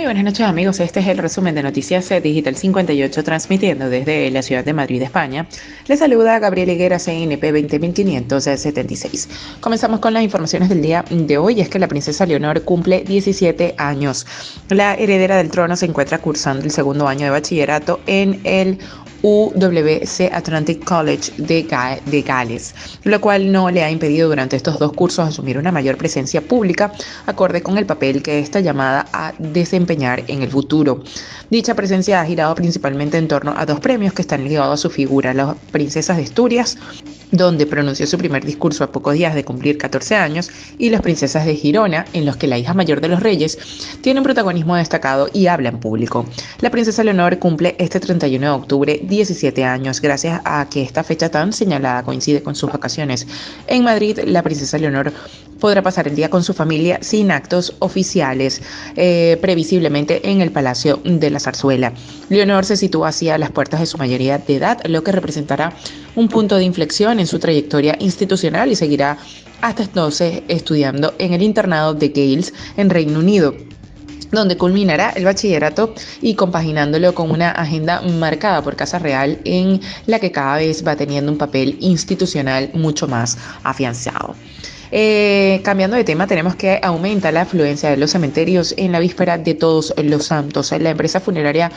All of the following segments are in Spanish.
Muy buenas noches amigos, este es el resumen de Noticias Digital 58 transmitiendo desde la ciudad de Madrid, España. Les saluda Gabriel Higuera, CNP 20576. Comenzamos con las informaciones del día de hoy, es que la princesa Leonor cumple 17 años. La heredera del trono se encuentra cursando el segundo año de bachillerato en el UWC Atlantic College de, Gales, lo cual no le ha impedido durante estos dos cursos asumir una mayor presencia pública acorde con el papel que está llamada a desempeñar en el futuro. Dicha presencia ha girado principalmente en torno a dos premios que están ligados a su figura, las princesas de Asturias donde pronunció su primer discurso a pocos días de cumplir 14 años, y Las Princesas de Girona, en los que la hija mayor de los reyes tiene un protagonismo destacado y habla en público. La princesa Leonor cumple este 31 de octubre 17 años, gracias a que esta fecha tan señalada coincide con sus vacaciones. En Madrid, la princesa Leonor podrá pasar el día con su familia sin actos oficiales, eh, previsiblemente en el Palacio de la Zarzuela. Leonor se sitúa así a las puertas de su mayoría de edad, lo que representará un punto de inflexión en su trayectoria institucional y seguirá hasta entonces estudiando en el internado de Gales en Reino Unido donde culminará el bachillerato y compaginándolo con una agenda marcada por Casa Real en la que cada vez va teniendo un papel institucional mucho más afianzado. Eh, cambiando de tema, tenemos que aumenta la afluencia de los cementerios en la víspera de todos los santos. La empresa funeraria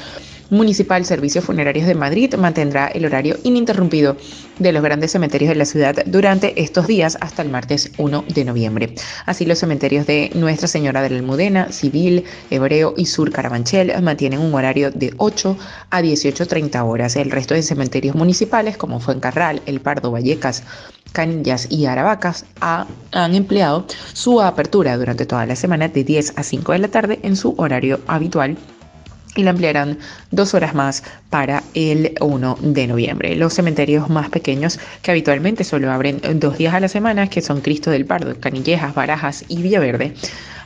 municipal Servicios Funerarios de Madrid mantendrá el horario ininterrumpido de los grandes cementerios de la ciudad durante estos días hasta el martes 1 de noviembre. Así los cementerios de Nuestra Señora de la Almudena, Civil, Hebreo y Sur Carabanchel mantienen un horario de 8 a 18.30 horas. El resto de cementerios municipales como Fuencarral, El Pardo, Vallecas, Canillas y Aravacas han empleado su apertura durante toda la semana de 10 a 5 de la tarde en su horario habitual y la ampliarán dos horas más para el 1 de noviembre. Los cementerios más pequeños que habitualmente solo abren dos días a la semana, que son Cristo del Pardo, Canillejas, Barajas y Villaverde,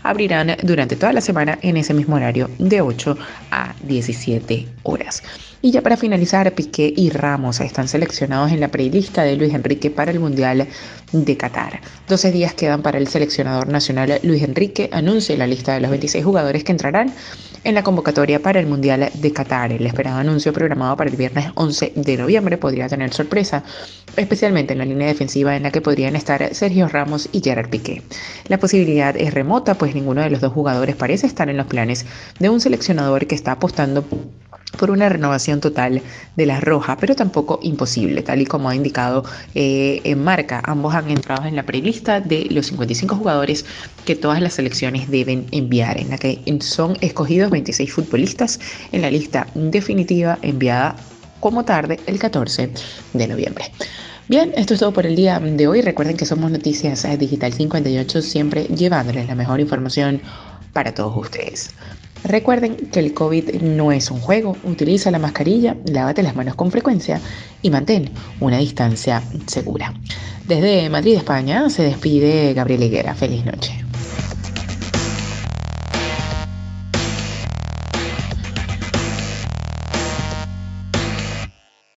abrirán durante toda la semana en ese mismo horario de 8 a 17 horas. Y ya para finalizar, Piqué y Ramos están seleccionados en la prelista de Luis Enrique para el Mundial de Qatar. 12 días quedan para el seleccionador nacional Luis Enrique anuncie la lista de los 26 jugadores que entrarán en la convocatoria para el Mundial de Qatar. El esperado anuncio programado para el viernes 11 de noviembre podría tener sorpresa, especialmente en la línea defensiva en la que podrían estar Sergio Ramos y Gerard Piqué. La posibilidad es remota, pues ninguno de los dos jugadores parece estar en los planes de un seleccionador que está apostando por una renovación total de la roja, pero tampoco imposible, tal y como ha indicado eh, en marca. Ambos han entrado en la prelista de los 55 jugadores que todas las selecciones deben enviar, en la que son escogidos 26 futbolistas en la lista definitiva enviada como tarde el 14 de noviembre. Bien, esto es todo por el día de hoy. Recuerden que somos Noticias Digital 58, siempre llevándoles la mejor información para todos ustedes. Recuerden que el COVID no es un juego, utiliza la mascarilla, lávate las manos con frecuencia y mantén una distancia segura. Desde Madrid, España, se despide Gabriel Higuera. Feliz noche.